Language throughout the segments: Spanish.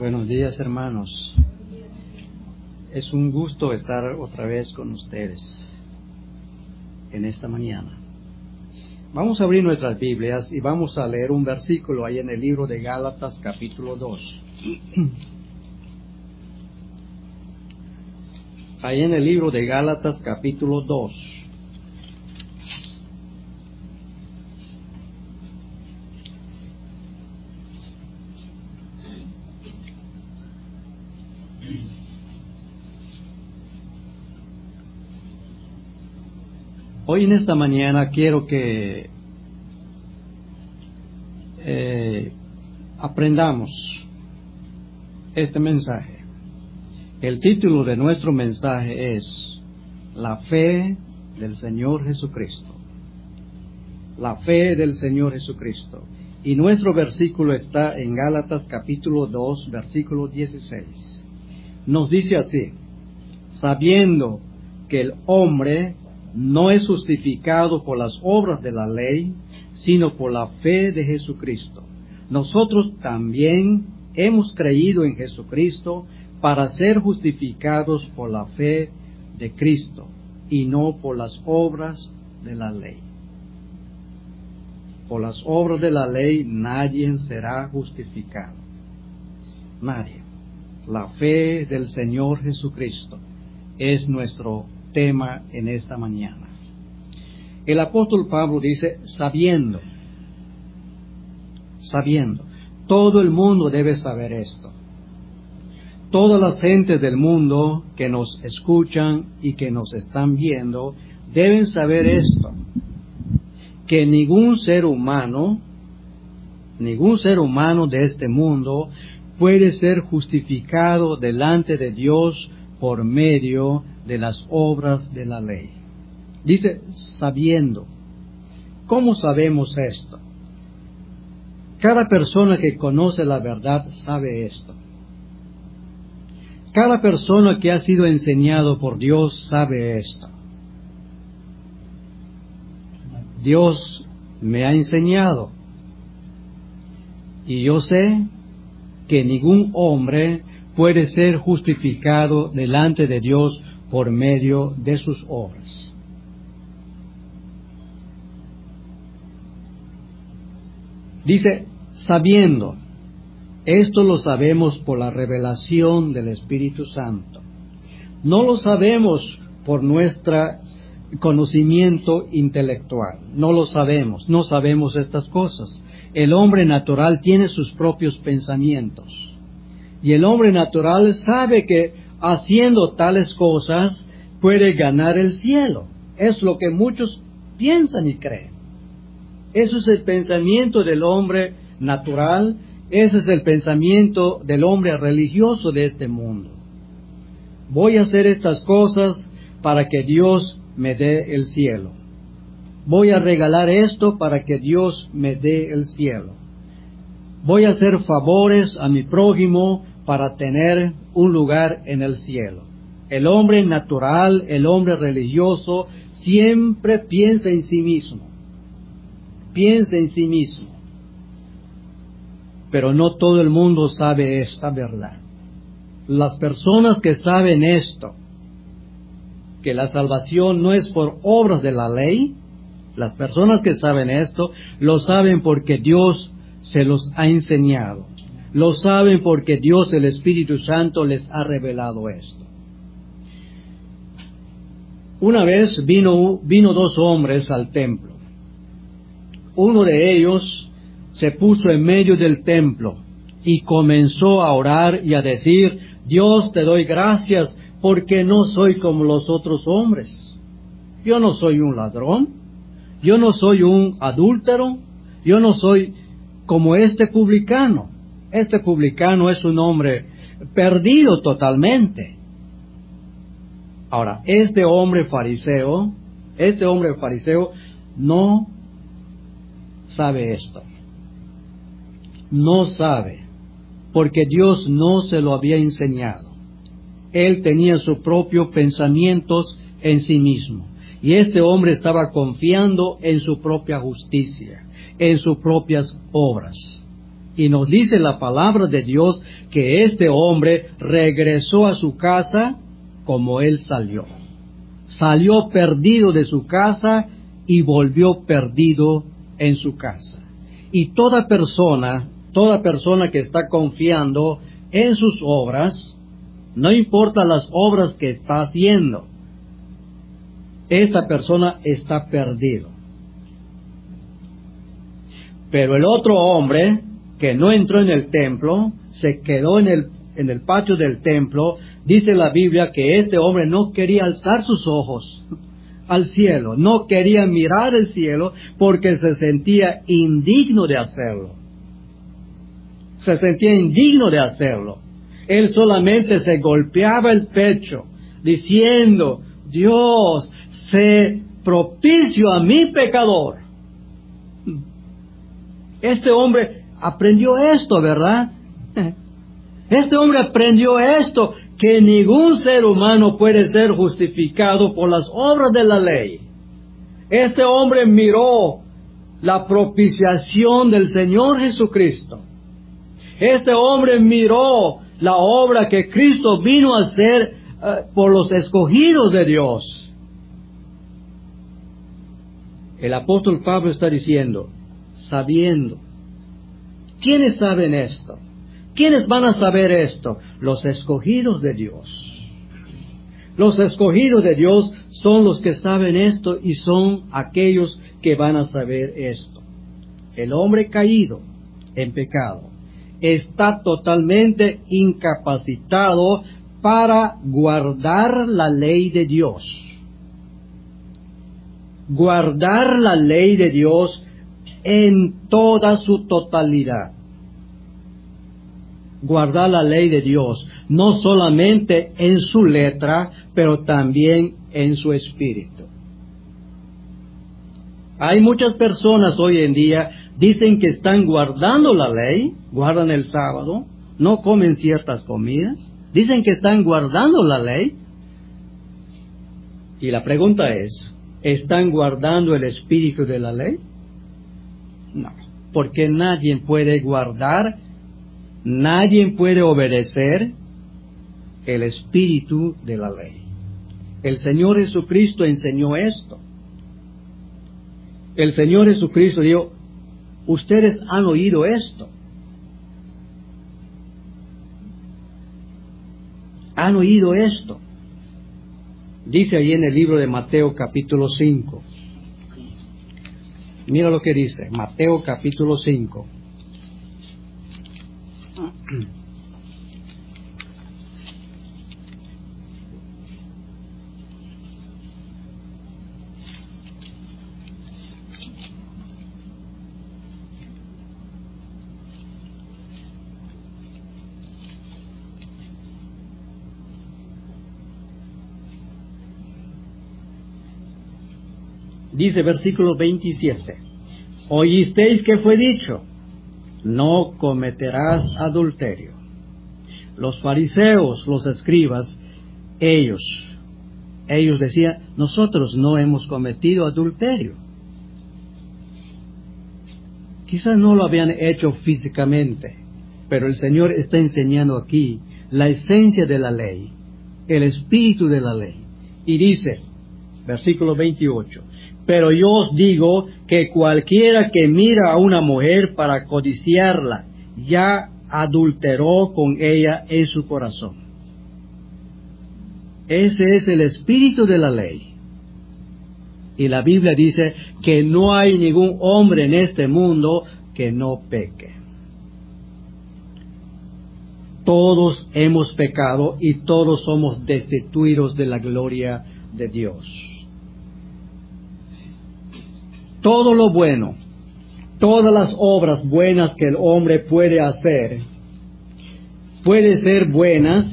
Buenos días hermanos. Es un gusto estar otra vez con ustedes en esta mañana. Vamos a abrir nuestras Biblias y vamos a leer un versículo ahí en el libro de Gálatas capítulo 2. Ahí en el libro de Gálatas capítulo 2. Hoy en esta mañana quiero que eh, aprendamos este mensaje. El título de nuestro mensaje es La fe del Señor Jesucristo. La fe del Señor Jesucristo. Y nuestro versículo está en Gálatas capítulo 2, versículo 16. Nos dice así, sabiendo que el hombre no es justificado por las obras de la ley, sino por la fe de Jesucristo. Nosotros también hemos creído en Jesucristo para ser justificados por la fe de Cristo y no por las obras de la ley. Por las obras de la ley nadie será justificado. Nadie. La fe del Señor Jesucristo es nuestro tema en esta mañana. El apóstol Pablo dice, sabiendo, sabiendo, todo el mundo debe saber esto. Todas las gentes del mundo que nos escuchan y que nos están viendo deben saber esto, que ningún ser humano, ningún ser humano de este mundo puede ser justificado delante de Dios por medio de las obras de la ley. Dice, sabiendo. ¿Cómo sabemos esto? Cada persona que conoce la verdad sabe esto. Cada persona que ha sido enseñado por Dios sabe esto. Dios me ha enseñado y yo sé que ningún hombre puede ser justificado delante de Dios por medio de sus obras. Dice, sabiendo, esto lo sabemos por la revelación del Espíritu Santo. No lo sabemos por nuestro conocimiento intelectual, no lo sabemos, no sabemos estas cosas. El hombre natural tiene sus propios pensamientos y el hombre natural sabe que haciendo tales cosas puede ganar el cielo. Es lo que muchos piensan y creen. Eso es el pensamiento del hombre natural, ese es el pensamiento del hombre religioso de este mundo. Voy a hacer estas cosas para que Dios me dé el cielo. Voy a regalar esto para que Dios me dé el cielo. Voy a hacer favores a mi prójimo para tener un lugar en el cielo. El hombre natural, el hombre religioso, siempre piensa en sí mismo. Piensa en sí mismo. Pero no todo el mundo sabe esta verdad. Las personas que saben esto, que la salvación no es por obras de la ley, las personas que saben esto, lo saben porque Dios se los ha enseñado. Lo saben porque Dios, el Espíritu Santo, les ha revelado esto. Una vez vino, vino dos hombres al templo. Uno de ellos se puso en medio del templo y comenzó a orar y a decir, Dios te doy gracias porque no soy como los otros hombres. Yo no soy un ladrón, yo no soy un adúltero, yo no soy como este publicano. Este publicano es un hombre perdido totalmente. Ahora, este hombre fariseo, este hombre fariseo no sabe esto. No sabe, porque Dios no se lo había enseñado. Él tenía sus propios pensamientos en sí mismo. Y este hombre estaba confiando en su propia justicia, en sus propias obras Y nos dice la palabra de Dios que este hombre regresó a su casa como él salió. Salió perdido de su casa y volvió perdido en su casa. Y toda persona, toda persona que está confiando en sus obras, no importa las obras que está haciendo, esta persona está perdido. Pero el otro hombre que no entró en el templo, se quedó en el, en el patio del templo, dice la Biblia que este hombre no quería alzar sus ojos al cielo, no quería mirar el cielo porque se sentía indigno de hacerlo. Se sentía indigno de hacerlo. Él solamente se golpeaba el pecho diciendo, Dios, sé propicio a mi pecador. Este hombre aprendió esto, ¿verdad? Este hombre aprendió esto, que ningún ser humano puede ser justificado por las obras de la ley. Este hombre miró la propiciación del Señor Jesucristo. Este hombre miró la obra que Cristo vino a hacer eh, por los escogidos de Dios. El apóstol Pablo está diciendo, sabiendo. ¿Quiénes saben esto? ¿Quiénes van a saber esto? Los escogidos de Dios. Los escogidos de Dios son los que saben esto y son aquellos que van a saber esto. El hombre caído en pecado está totalmente incapacitado para guardar la ley de Dios. Guardar la ley de Dios en toda su totalidad. Guardar la ley de Dios, no solamente en su letra, pero también en su espíritu. Hay muchas personas hoy en día dicen que están guardando la ley, guardan el sábado, no comen ciertas comidas, dicen que están guardando la ley. Y la pregunta es, ¿están guardando el espíritu de la ley? No, porque nadie puede guardar, nadie puede obedecer el espíritu de la ley. El Señor Jesucristo enseñó esto. El Señor Jesucristo dijo, ustedes han oído esto. Han oído esto. Dice ahí en el libro de Mateo capítulo 5. Mira lo que dice, Mateo capítulo 5. Dice versículo 27, oísteis que fue dicho, no cometerás adulterio. Los fariseos, los escribas, ellos, ellos decían, nosotros no hemos cometido adulterio. Quizás no lo habían hecho físicamente, pero el Señor está enseñando aquí la esencia de la ley, el espíritu de la ley. Y dice, versículo 28, pero yo os digo que cualquiera que mira a una mujer para codiciarla, ya adulteró con ella en su corazón. Ese es el espíritu de la ley. Y la Biblia dice que no hay ningún hombre en este mundo que no peque. Todos hemos pecado y todos somos destituidos de la gloria de Dios todo lo bueno, todas las obras buenas que el hombre puede hacer, puede ser buenas,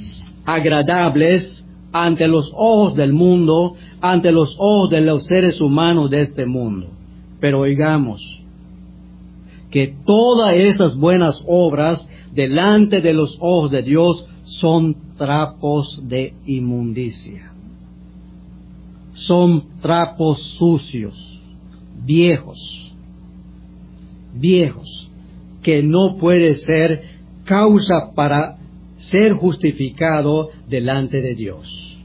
agradables ante los ojos del mundo, ante los ojos de los seres humanos de este mundo. Pero oigamos que todas esas buenas obras delante de los ojos de Dios son trapos de inmundicia. Son trapos sucios viejos, viejos, que no puede ser causa para ser justificado delante de Dios.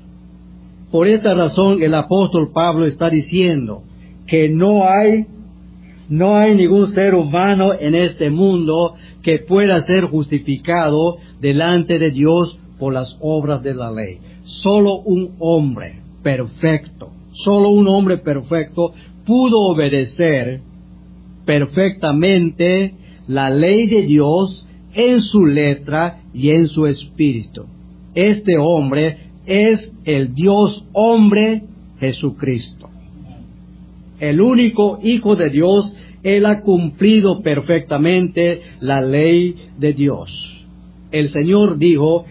Por esta razón el apóstol Pablo está diciendo que no hay no hay ningún ser humano en este mundo que pueda ser justificado delante de Dios por las obras de la ley. Solo un hombre perfecto, solo un hombre perfecto pudo obedecer perfectamente la ley de Dios en su letra y en su espíritu. Este hombre es el Dios hombre Jesucristo. El único Hijo de Dios, Él ha cumplido perfectamente la ley de Dios. El Señor dijo,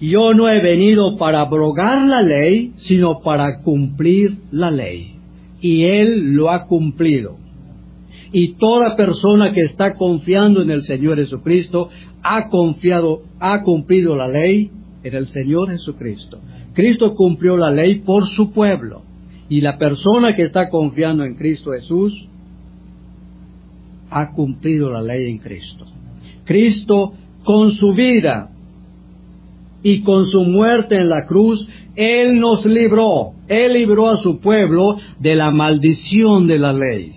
yo no he venido para abrogar la ley, sino para cumplir la ley. Y Él lo ha cumplido. Y toda persona que está confiando en el Señor Jesucristo ha confiado, ha cumplido la ley en el Señor Jesucristo. Cristo cumplió la ley por su pueblo. Y la persona que está confiando en Cristo Jesús ha cumplido la ley en Cristo. Cristo con su vida y con su muerte en la cruz, Él nos libró, Él libró a su pueblo de la maldición de la ley.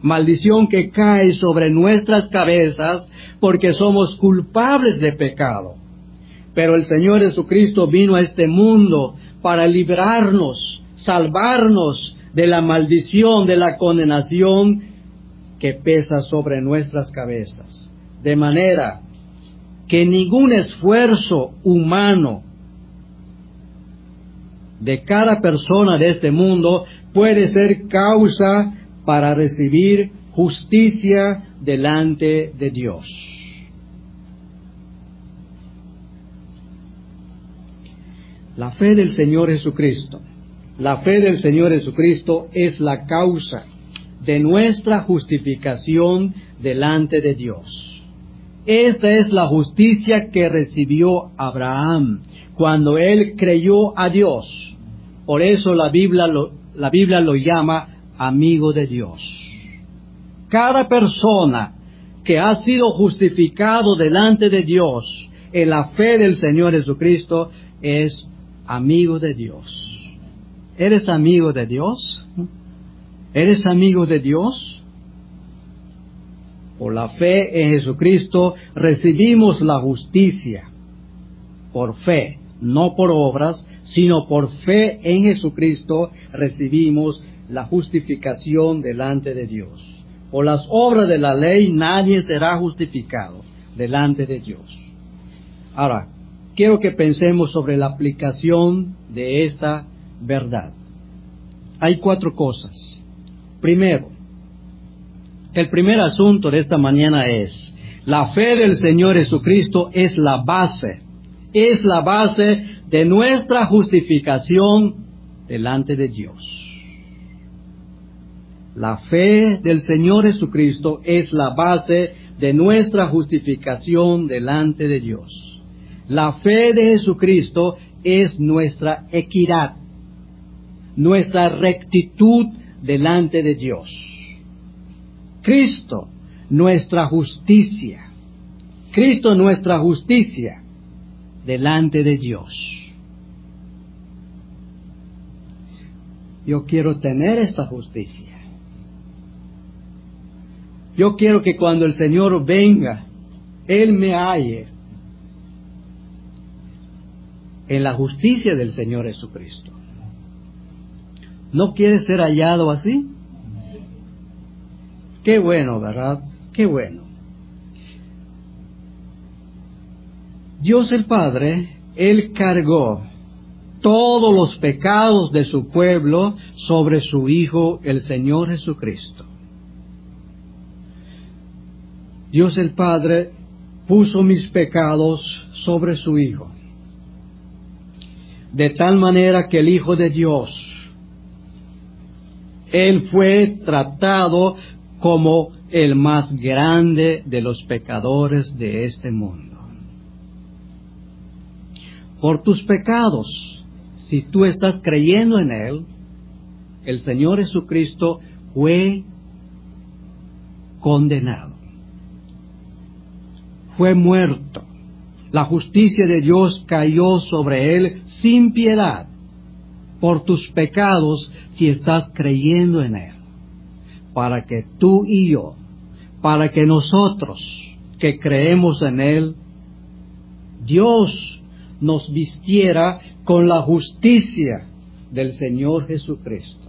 Maldición que cae sobre nuestras cabezas porque somos culpables de pecado. Pero el Señor Jesucristo vino a este mundo para librarnos, salvarnos de la maldición, de la condenación que pesa sobre nuestras cabezas. De manera que ningún esfuerzo humano de cada persona de este mundo puede ser causa para recibir justicia delante de Dios. La fe del Señor Jesucristo. La fe del Señor Jesucristo es la causa de nuestra justificación delante de Dios. Esta es la justicia que recibió Abraham cuando él creyó a Dios. Por eso la Biblia lo, la Biblia lo llama amigo de Dios. Cada persona que ha sido justificado delante de Dios en la fe del Señor Jesucristo es amigo de Dios. ¿Eres amigo de Dios? ¿Eres amigo de Dios? Por la fe en Jesucristo recibimos la justicia. Por fe, no por obras, sino por fe en Jesucristo recibimos la justificación delante de Dios. Por las obras de la ley nadie será justificado delante de Dios. Ahora, quiero que pensemos sobre la aplicación de esta verdad. Hay cuatro cosas. Primero, el primer asunto de esta mañana es, la fe del Señor Jesucristo es la base, es la base de nuestra justificación delante de Dios. La fe del Señor Jesucristo es la base de nuestra justificación delante de Dios. La fe de Jesucristo es nuestra equidad, nuestra rectitud delante de Dios. Cristo, nuestra justicia. Cristo, nuestra justicia delante de Dios. Yo quiero tener esta justicia. Yo quiero que cuando el Señor venga, Él me halle en la justicia del Señor Jesucristo. ¿No quiere ser hallado así? Qué bueno, ¿verdad? Qué bueno. Dios el Padre, Él cargó todos los pecados de su pueblo sobre su Hijo, el Señor Jesucristo. Dios el Padre puso mis pecados sobre su Hijo, de tal manera que el Hijo de Dios, Él fue tratado como el más grande de los pecadores de este mundo. Por tus pecados, si tú estás creyendo en Él, el Señor Jesucristo fue condenado. fue muerto. La justicia de Dios cayó sobre él sin piedad por tus pecados si estás creyendo en él. Para que tú y yo, para que nosotros que creemos en él, Dios nos vistiera con la justicia del Señor Jesucristo.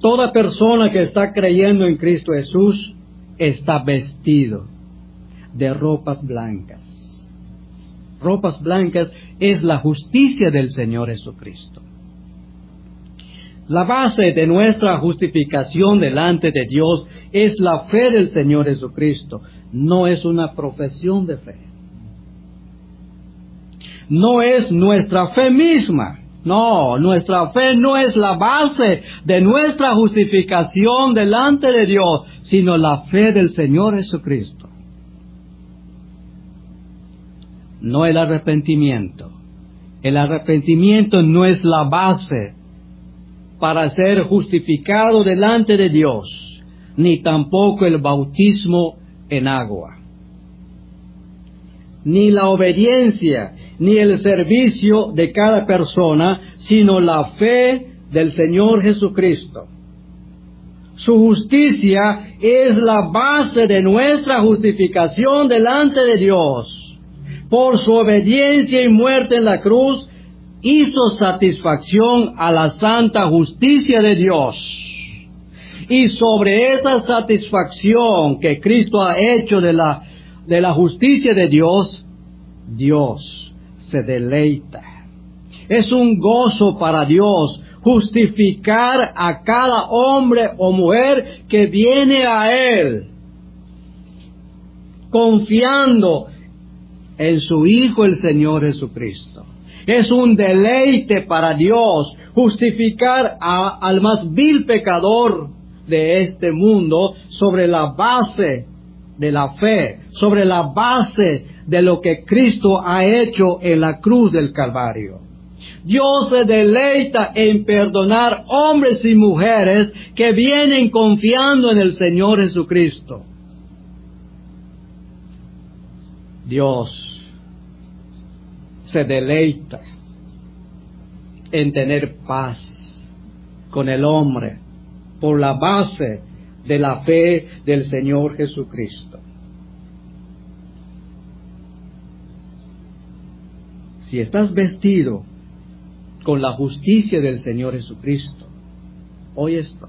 Toda persona que está creyendo en Cristo Jesús está vestido de ropas blancas. Ropas blancas es la justicia del Señor Jesucristo. La base de nuestra justificación delante de Dios es la fe del Señor Jesucristo, no es una profesión de fe. No es nuestra fe misma. No, nuestra fe no es la base de nuestra justificación delante de Dios, sino la fe del Señor Jesucristo. No el arrepentimiento. El arrepentimiento no es la base para ser justificado delante de Dios, ni tampoco el bautismo en agua. Ni la obediencia, ni el servicio de cada persona, sino la fe del Señor Jesucristo. Su justicia es la base de nuestra justificación delante de Dios. Por su obediencia y muerte en la cruz, hizo satisfacción a la santa justicia de Dios. Y sobre esa satisfacción que Cristo ha hecho de la, de la justicia de Dios, Dios se deleita. Es un gozo para Dios justificar a cada hombre o mujer que viene a Él, confiando en su Hijo el Señor Jesucristo. Es un deleite para Dios justificar al más vil pecador de este mundo sobre la base de la fe, sobre la base de lo que Cristo ha hecho en la cruz del Calvario. Dios se deleita en perdonar hombres y mujeres que vienen confiando en el Señor Jesucristo. Dios se deleita en tener paz con el hombre por la base de la fe del Señor Jesucristo. Si estás vestido con la justicia del Señor Jesucristo, oye esto.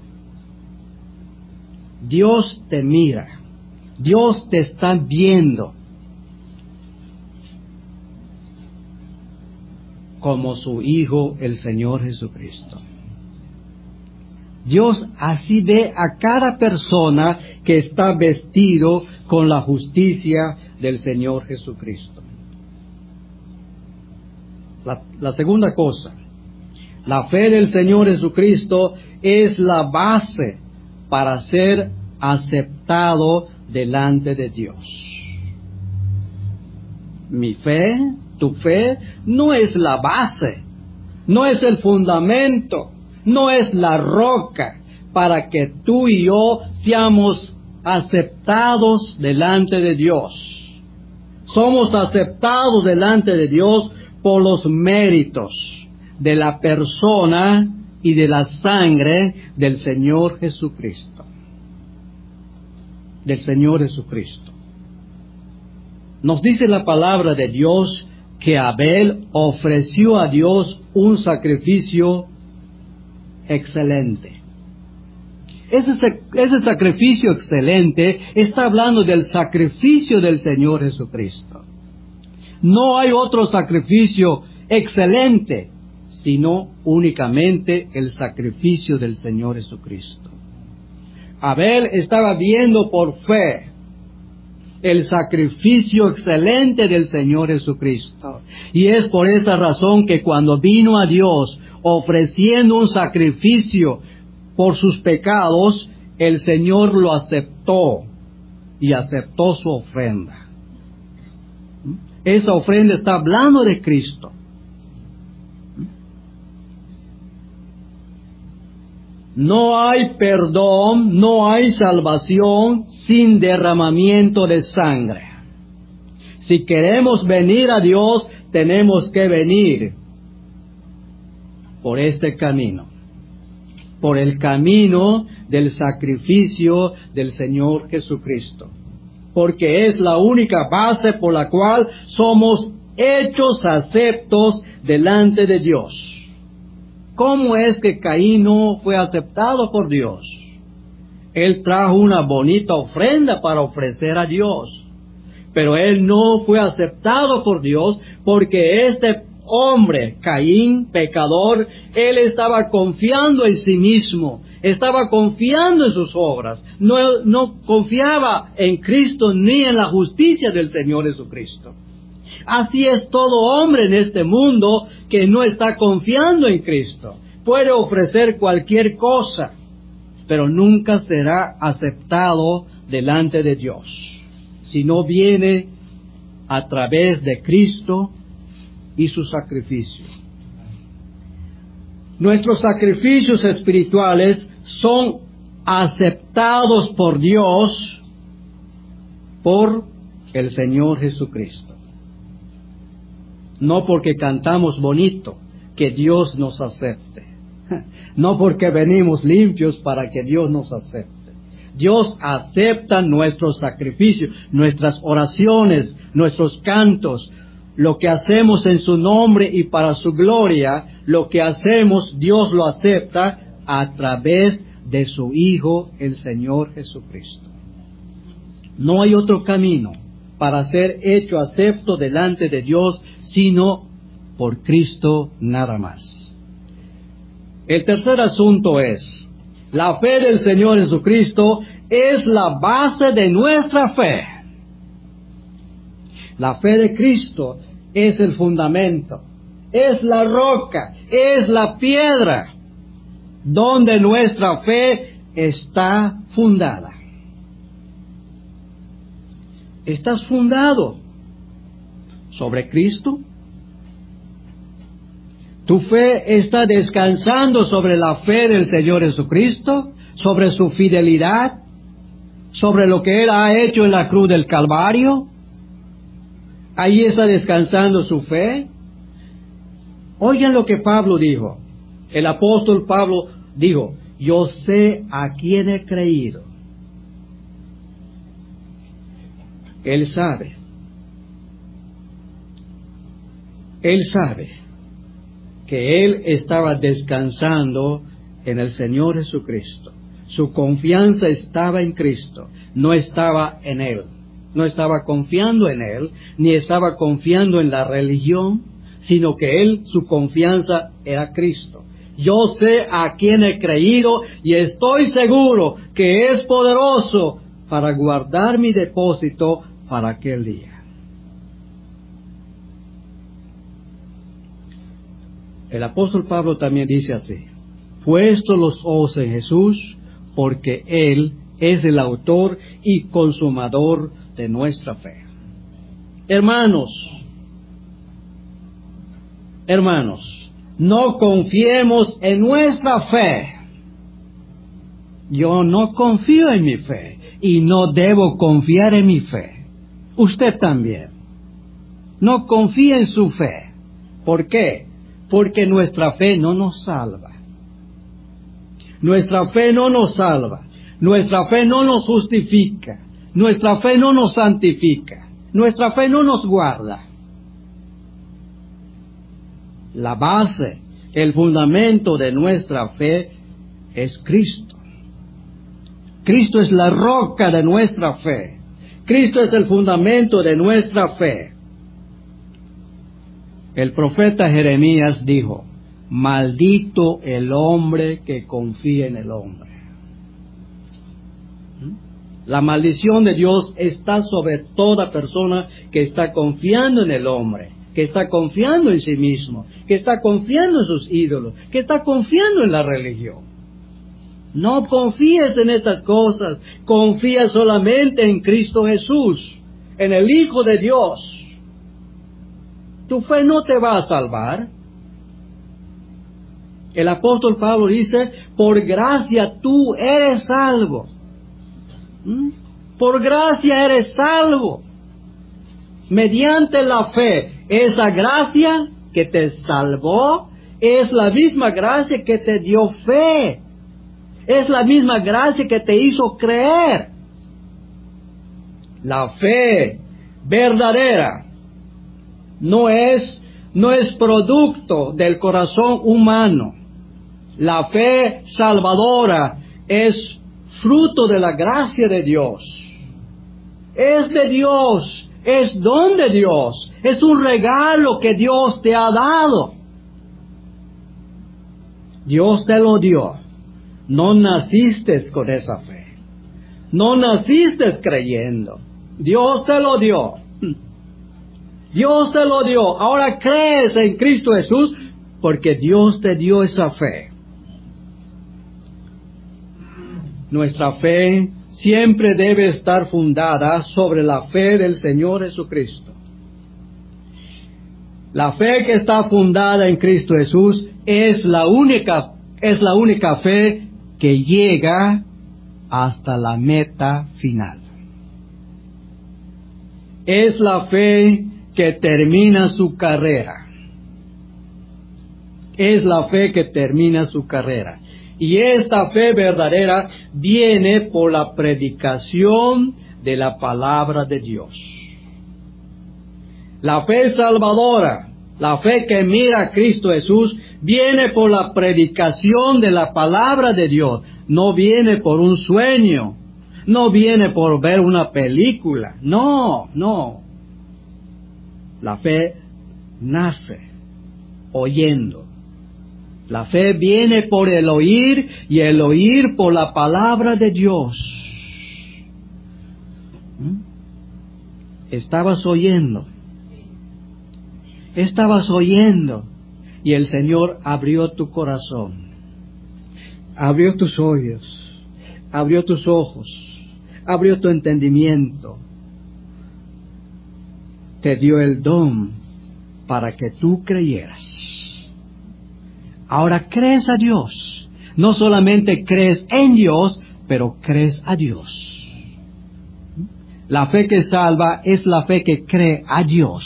Dios te mira, Dios te está viendo como su Hijo, el Señor Jesucristo. Dios así ve a cada persona que está vestido con la justicia del Señor Jesucristo. La, la, segunda cosa, la fe del Señor Jesucristo es la base para ser aceptado delante de Dios. Mi fe tu fe no es la base, no es el fundamento, no es la roca para que tú y yo seamos aceptados delante de Dios. Somos aceptados delante de Dios por los méritos de la persona y de la sangre del Señor Jesucristo. Del Señor Jesucristo. Nos dice la palabra de Dios que Abel ofreció a Dios un sacrificio excelente. Ese, sacrificio excelente está hablando del sacrificio del Señor Jesucristo. No hay otro sacrificio excelente, sino únicamente el sacrificio del Señor Jesucristo. Abel estaba viendo por fe el sacrificio excelente del Señor Jesucristo. Y es por esa razón que cuando vino a Dios ofreciendo un sacrificio por sus pecados, el Señor lo aceptó y aceptó su ofrenda. Esa ofrenda está hablando de Cristo. No hay perdón, no hay salvación sin derramamiento de sangre. Si queremos venir a Dios, tenemos que venir por este camino, por el camino del sacrificio del Señor Jesucristo, porque es la única base por la cual somos hechos aceptos delante de Dios. ¿Cómo es que Caín no fue aceptado por Dios? Él trajo una bonita ofrenda para ofrecer a Dios, pero él no fue aceptado por Dios porque este hombre, Caín, pecador, él estaba confiando en sí mismo, estaba confiando en sus obras, no, no confiaba en Cristo ni en la justicia del Señor Jesucristo. Así es todo hombre en este mundo que no está confiando en Cristo. Puede ofrecer cualquier cosa, pero nunca será aceptado delante de Dios. Si no viene a través de Cristo y su sacrificio. Nuestros sacrificios espirituales son aceptados por Dios por el Señor Jesucristo. No porque cantamos bonito que Dios nos acepte. No porque venimos limpios para que Dios nos acepte. Dios acepta nuestros sacrificios, nuestras oraciones, nuestros cantos, lo que hacemos en su nombre y para su gloria, lo que hacemos, Dios lo acepta a través de su Hijo, el Señor Jesucristo. No hay otro camino para ser hecho acepto delante de Dios, sino por Cristo nada más. El tercer asunto es, la fe del Señor Jesucristo es la base de nuestra fe. La fe de Cristo es el fundamento, es la roca, es la piedra donde nuestra fe está fundada. ¿Estás fundado sobre Cristo? ¿Tu fe está descansando sobre la fe del Señor Jesucristo? ¿Sobre su fidelidad? ¿Sobre lo que Él ha hecho en la cruz del Calvario? Ahí está descansando su fe. Oigan lo que Pablo dijo. El apóstol Pablo dijo, yo sé a quién he creído. Él sabe. Él sabe que él estaba descansando en el Señor Jesucristo. Su confianza estaba en Cristo, no estaba en él no estaba confiando en él, ni estaba confiando en la religión, sino que él, su confianza era Cristo. Yo sé a quién he creído y estoy seguro que es poderoso para guardar mi depósito para aquel día. El apóstol Pablo también dice así, puesto los ojos en Jesús, porque Él es el autor y consumador de nuestra fe. Hermanos, hermanos, no confiemos en nuestra fe. Yo no confío en mi fe y no debo confiar en mi fe. Usted también. No confíe en su fe. ¿Por qué? Porque nuestra fe no nos salva. Nuestra fe no nos salva. Nuestra fe no nos justifica. Nuestra fe no nos santifica, nuestra fe no nos guarda. La base, el fundamento de nuestra fe es Cristo. Cristo es la roca de nuestra fe. Cristo es el fundamento de nuestra fe. El profeta Jeremías dijo, maldito el hombre que confía en el hombre. La maldición de Dios está sobre toda persona que está confiando en el hombre, que está confiando en sí mismo, que está confiando en sus ídolos, que está confiando en la religión. No confíes en estas cosas, confía solamente en Cristo Jesús, en el Hijo de Dios. Tu fe no te va a salvar. El apóstol Pablo dice, por gracia tú eres salvo ¿Mm? Por gracia eres salvo. mediante la fe. Esa gracia que te salvó es la misma gracia que te dio fe. Es la misma gracia que te hizo creer. La fe verdadera no es, no es producto del corazón humano. La fe salvadora es fruto de la gracia de Dios. Es de Dios, es don de Dios, es un regalo que Dios te ha dado. Dios te lo dio. No naciste con esa fe. No naciste creyendo. Dios te lo dio. Dios te lo dio. Ahora crees en Cristo Jesús porque Dios te dio esa fe. Nuestra fe siempre debe estar fundada sobre la fe del Señor Jesucristo. La fe que está fundada en Cristo Jesús es la única, es la única fe que llega hasta la meta final. Es la fe que termina su carrera. Es la fe que termina su carrera. Y esta fe verdadera viene por la predicación de la palabra de Dios. La fe salvadora, la fe que mira a Cristo Jesús, viene por la predicación de la palabra de Dios, no viene por un sueño, no viene por ver una película, no, no. La fe nace oyendo. La fe viene por el oír y el oír por la palabra de Dios. ¿Mm? Estabas oyendo. Estabas oyendo y el Señor abrió tu corazón, abrió tus oídos, abrió tus ojos, abrió tu entendimiento, te dio el don para que tú creyeras. Ahora crees a Dios. No solamente crees en Dios, pero crees a Dios. La fe que salva es la fe que cree a Dios.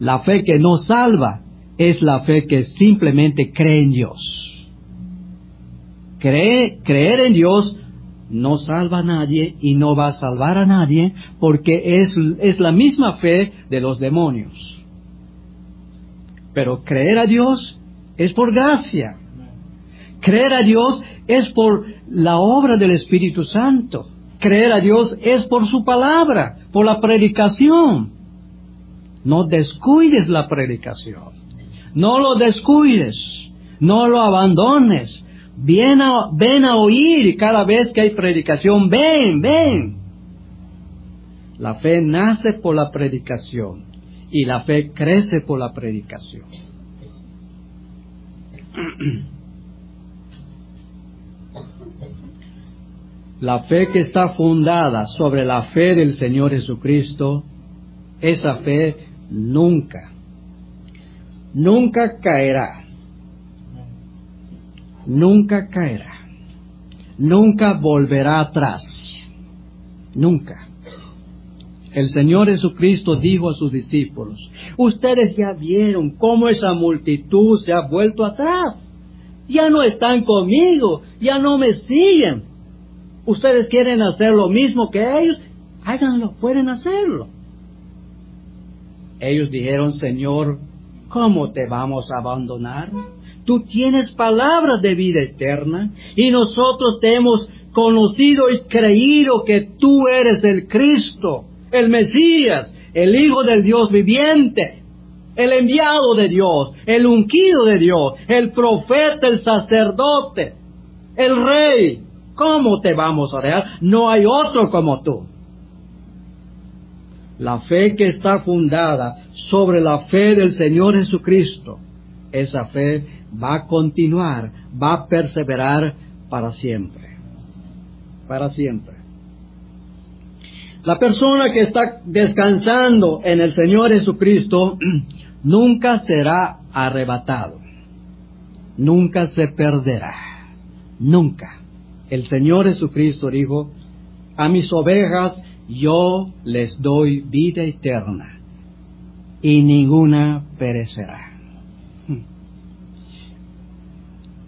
La fe que no salva es la fe que simplemente cree en Dios. creer en Dios no salva a nadie y no va a salvar a nadie porque es, es la misma fe de los demonios. Pero creer a Dios es por gracia. Creer a Dios es por la obra del Espíritu Santo. Creer a Dios es por su palabra, por la predicación. No descuides la predicación. No lo descuides. No lo abandones. Ven a, ven a oír cada vez que hay predicación. Ven, ven. La fe nace por la predicación y la fe crece por la predicación. La fe que está fundada sobre la fe del Señor Jesucristo, esa fe nunca, nunca caerá. Nunca caerá. Nunca volverá atrás. Nunca. El Señor Jesucristo dijo a sus discípulos, ustedes ya vieron cómo esa multitud se ha vuelto atrás. Ya no están conmigo, ya no me siguen. Ustedes quieren hacer lo mismo que ellos, háganlo, pueden hacerlo. Ellos dijeron, Señor, ¿cómo te vamos a abandonar? Tú tienes palabras de vida eterna y nosotros te hemos conocido y creído que tú eres el Cristo, el Mesías, el Hijo del Dios viviente, el enviado de Dios, el ungido de Dios, el profeta, el sacerdote, el rey. ¿Cómo te vamos a dejar? No hay otro como tú. La fe que está fundada sobre la fe del Señor Jesucristo, esa fe va a continuar, va a perseverar para siempre. Para siempre. La persona que está descansando en el Señor Jesucristo nunca será arrebatado, nunca se perderá, nunca. El Señor Jesucristo dijo, a mis ovejas yo les doy vida eterna y ninguna perecerá.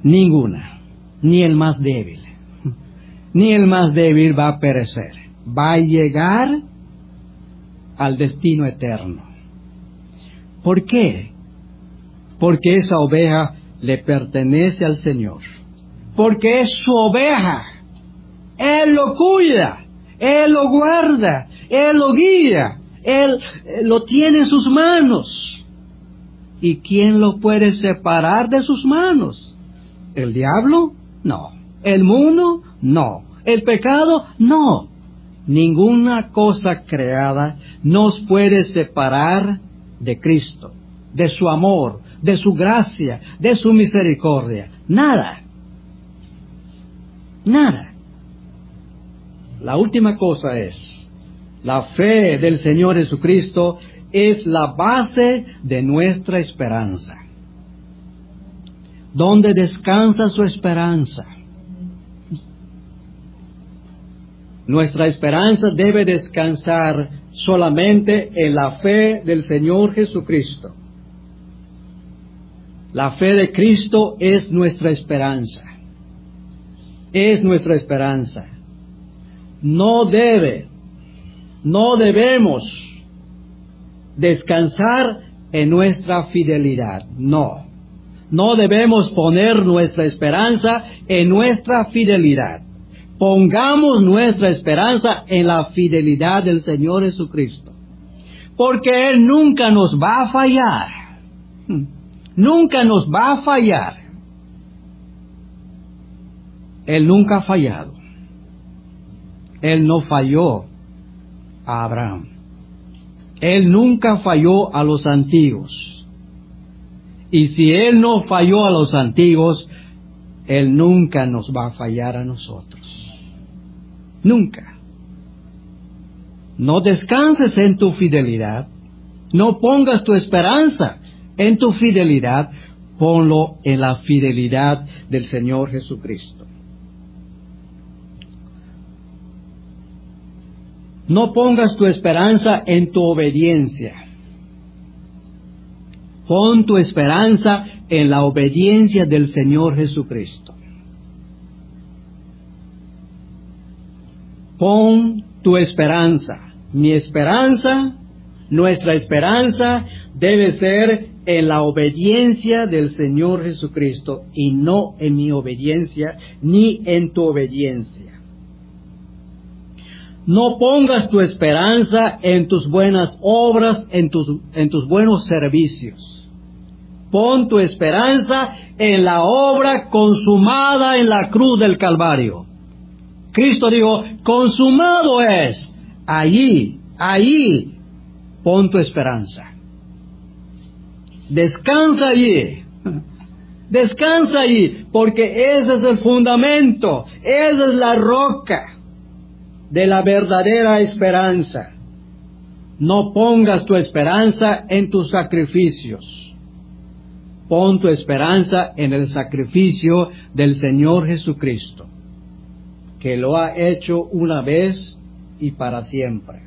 Ninguna, ni el más débil, ni el más débil va a perecer, va a llegar al destino eterno. ¿Por qué? Porque esa oveja le pertenece al Señor. Porque es su oveja. Él lo cuida, Él lo guarda, Él lo guía, Él lo tiene en sus manos. ¿Y quién lo puede separar de sus manos? ¿El diablo? No. ¿El mundo? No. ¿El pecado? No. Ninguna cosa creada nos puede separar de Cristo, de su amor, de su gracia, de su misericordia. Nada. Nada. La última cosa es, la fe del Señor Jesucristo es la base de nuestra esperanza. ¿Dónde descansa su esperanza? Nuestra esperanza debe descansar solamente en la fe del Señor Jesucristo. La fe de Cristo es nuestra esperanza. Es nuestra esperanza. No debe, no debemos descansar en nuestra fidelidad. No. No debemos poner nuestra esperanza en nuestra fidelidad. Pongamos nuestra esperanza en la fidelidad del Señor Jesucristo. Porque Él nunca nos va a fallar. Nunca nos va a fallar. Él nunca ha fallado. Él no falló a Abraham. Él nunca falló a los antiguos. Y si Él no falló a los antiguos, Él nunca nos va a fallar a nosotros. Nunca. No descanses en tu fidelidad. No pongas tu esperanza en tu fidelidad. Ponlo en la fidelidad del Señor Jesucristo. No pongas tu esperanza en tu obediencia. Pon tu esperanza en la obediencia del Señor Jesucristo. Pon tu esperanza. Mi esperanza, nuestra esperanza debe ser en la obediencia del Señor Jesucristo y no en mi obediencia ni en tu obediencia. No pongas tu esperanza en tus buenas obras, en tus, en tus buenos servicios. Pon tu esperanza en la obra consumada en la cruz del Calvario. Cristo dijo, consumado es. Allí, allí, pon tu esperanza. Descansa allí. Descansa allí, porque ese es el fundamento, esa es la roca de la verdadera esperanza. No pongas tu esperanza en tus sacrificios. Pon tu esperanza en el sacrificio del Señor Jesucristo que lo ha hecho una vez y para siempre.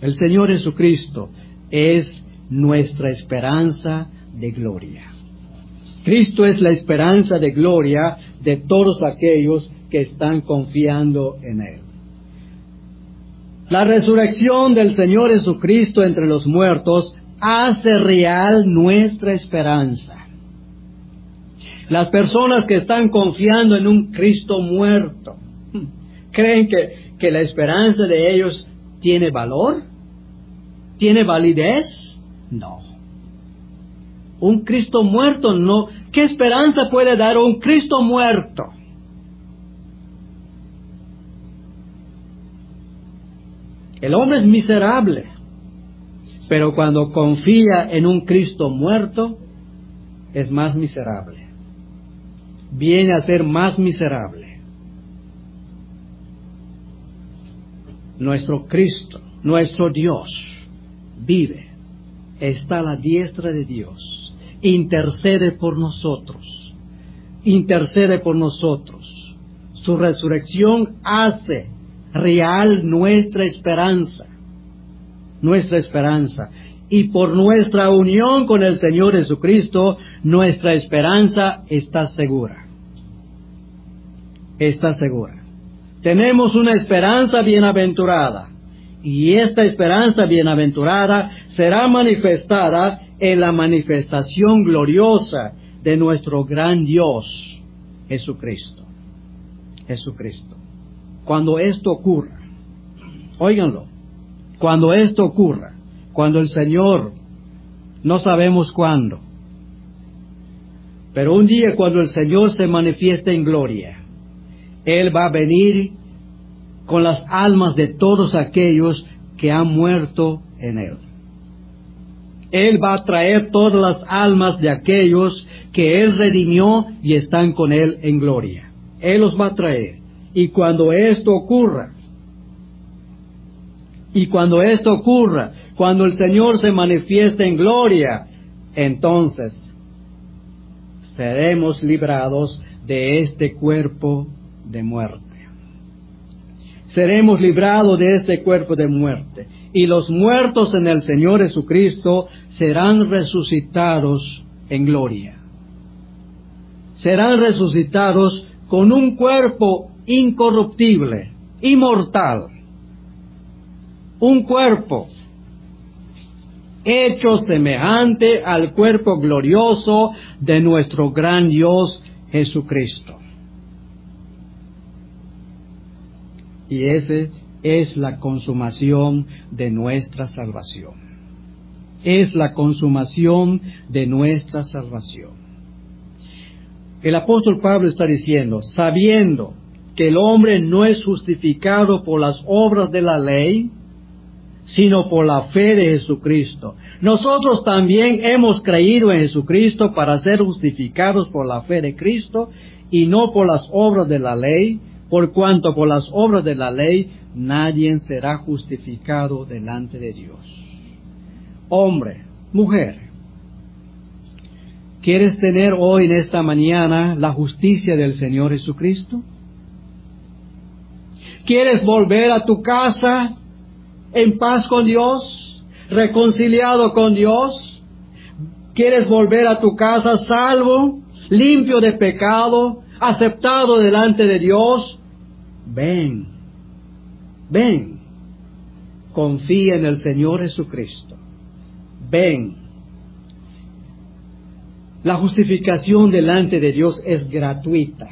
El Señor Jesucristo es nuestra esperanza de gloria. Cristo es la esperanza de gloria de todos aquellos que están confiando en Él. La resurrección del Señor Jesucristo entre los muertos hace real nuestra esperanza. Las personas que están confiando en un Cristo muerto, ¿creen que, que la esperanza de ellos tiene valor? ¿Tiene validez? No. Un Cristo muerto no. ¿Qué esperanza puede dar un Cristo muerto? El hombre es miserable, pero cuando confía en un Cristo muerto, es más miserable viene a ser más miserable. Nuestro Cristo, nuestro Dios, vive, está a la diestra de Dios, intercede por nosotros, intercede por nosotros. Su resurrección hace real nuestra esperanza, nuestra esperanza. Y por nuestra unión con el Señor Jesucristo, nuestra esperanza está segura. Está segura. Tenemos una esperanza bienaventurada. Y esta esperanza bienaventurada será manifestada en la manifestación gloriosa de nuestro gran Dios, Jesucristo. Jesucristo. Cuando esto ocurra, óiganlo, cuando esto ocurra, cuando el Señor, no sabemos cuándo, pero un día cuando el Señor se manifieste en gloria, Él va a venir con las almas de todos aquellos que han muerto en Él. Él va a traer todas las almas de aquellos que Él redimió y están con Él en gloria. Él los va a traer. Y cuando esto ocurra, y cuando esto ocurra, cuando el Señor se manifieste en gloria, entonces seremos librados de este cuerpo de muerte. Seremos librados de este cuerpo de muerte. Y los muertos en el Señor Jesucristo serán resucitados en gloria. Serán resucitados con un cuerpo incorruptible, inmortal. Un cuerpo hecho semejante al cuerpo glorioso de nuestro gran Dios Jesucristo. Y ese es la consumación de nuestra salvación. Es la consumación de nuestra salvación. El apóstol Pablo está diciendo, sabiendo que el hombre no es justificado por las obras de la ley, sino por la fe de Jesucristo. Nosotros también hemos creído en Jesucristo para ser justificados por la fe de Cristo y no por las obras de la ley, por cuanto por las obras de la ley nadie será justificado delante de Dios. Hombre, mujer, ¿quieres tener hoy en esta mañana la justicia del Señor Jesucristo? ¿Quieres volver a tu casa en paz con Dios, reconciliado con Dios? ¿Quieres volver a tu casa salvo, limpio de pecado, aceptado delante de Dios? Ven, ven, confía en el Señor Jesucristo. Ven. La justificación delante de Dios es gratuita.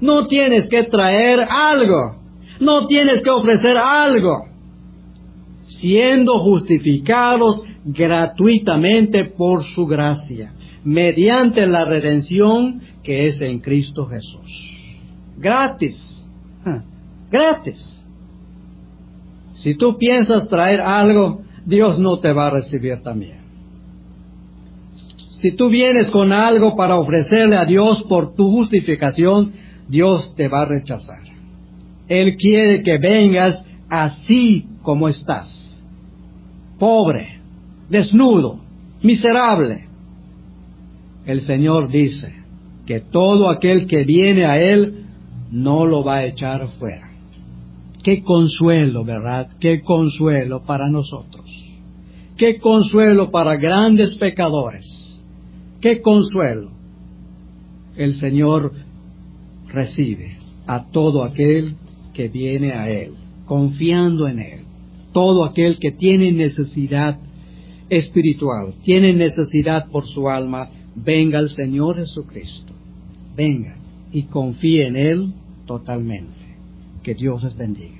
No tienes que traer algo, no tienes que ofrecer algo siendo justificados gratuitamente por su gracia, mediante la redención que es en Cristo Jesús. Gratis, ah, gratis. Si tú piensas traer algo, Dios no te va a recibir también. Si tú vienes con algo para ofrecerle a Dios por tu justificación, Dios te va a rechazar. Él quiere que vengas así como estás pobre, desnudo, miserable. El Señor dice que todo aquel que viene a Él no lo va a echar fuera. Qué consuelo, ¿verdad? Qué consuelo para nosotros. Qué consuelo para grandes pecadores. Qué consuelo. El Señor recibe a todo aquel que viene a Él, confiando en Él todo aquel que tiene necesidad espiritual, tiene necesidad por su alma, venga al Señor Jesucristo. Venga y confíe en Él totalmente. Que Dios les bendiga.